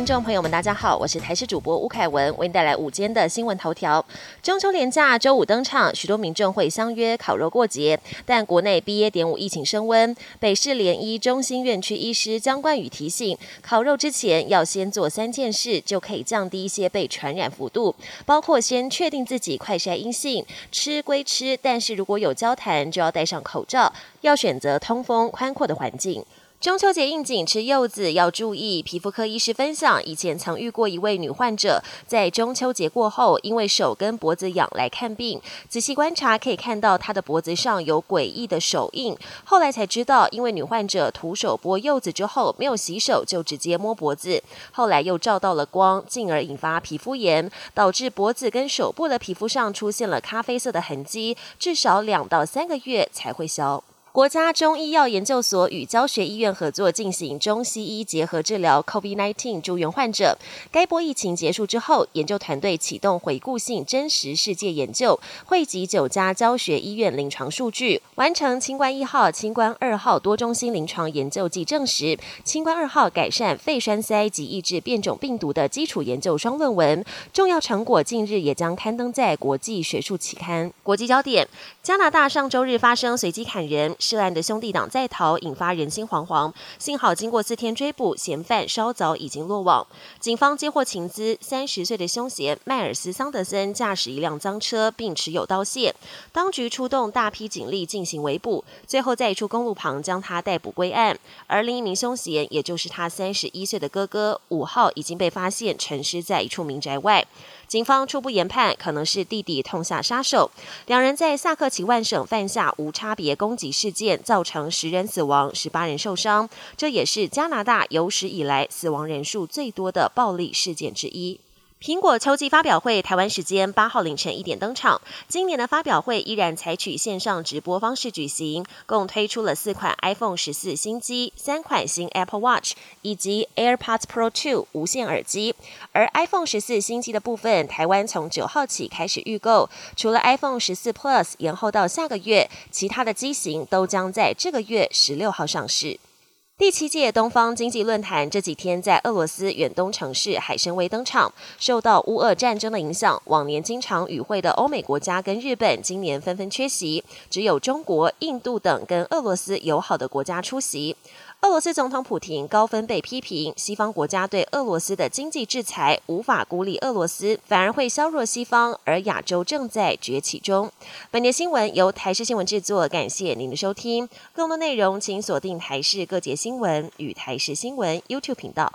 听众朋友们，大家好，我是台视主播吴凯文，为您带来午间的新闻头条。中秋连假周五登场，许多民众会相约烤肉过节，但国内 BA. 点五疫情升温，北市联医中心院区医师江冠宇提醒，烤肉之前要先做三件事，就可以降低一些被传染幅度，包括先确定自己快筛阴性，吃归吃，但是如果有交谈，就要戴上口罩，要选择通风宽阔的环境。中秋节应景吃柚子要注意。皮肤科医师分享，以前曾遇过一位女患者，在中秋节过后，因为手跟脖子痒来看病，仔细观察可以看到她的脖子上有诡异的手印。后来才知道，因为女患者徒手剥柚子之后没有洗手，就直接摸脖子，后来又照到了光，进而引发皮肤炎，导致脖子跟手部的皮肤上出现了咖啡色的痕迹，至少两到三个月才会消。国家中医药研究所与教学医院合作进行中西医结合治疗 COVID-19 住院患者。该波疫情结束之后，研究团队启动回顾性真实世界研究，汇集九家教学医院临床数据，完成清冠一号、清冠二号多中心临床研究及证实清冠二号改善肺栓塞及抑制变种病毒的基础研究双论文。重要成果近日也将刊登在国际学术期刊。国际焦点：加拿大上周日发生随机砍人。涉案的兄弟党在逃，引发人心惶惶。幸好经过四天追捕，嫌犯稍早已经落网。警方接获情资，三十岁的凶嫌迈尔斯·桑德森驾驶一辆赃车，并持有刀械。当局出动大批警力进行围捕，最后在一处公路旁将他逮捕归案。而另一名凶嫌，也就是他三十一岁的哥哥，五号已经被发现沉尸在一处民宅外。警方初步研判，可能是弟弟痛下杀手。两人在萨克齐万省犯下无差别攻击事事件，造成十人死亡、十八人受伤，这也是加拿大有史以来死亡人数最多的暴力事件之一。苹果秋季发表会，台湾时间八号凌晨一点登场。今年的发表会依然采取线上直播方式举行，共推出了四款 iPhone 十四新机、三款新 Apple Watch 以及 AirPods Pro 2无线耳机。而 iPhone 十四新机的部分，台湾从九号起开始预购，除了 iPhone 十四 Plus 延后到下个月，其他的机型都将在这个月十六号上市。第七届东方经济论坛这几天在俄罗斯远东城市海参崴登场。受到乌俄战争的影响，往年经常与会的欧美国家跟日本今年纷纷缺席，只有中国、印度等跟俄罗斯友好的国家出席。俄罗斯总统普廷高分被批评，西方国家对俄罗斯的经济制裁无法孤立俄罗斯，反而会削弱西方，而亚洲正在崛起中。本节新闻由台视新闻制作，感谢您的收听。更多内容请锁定台视各节新闻与台视新闻 YouTube 频道。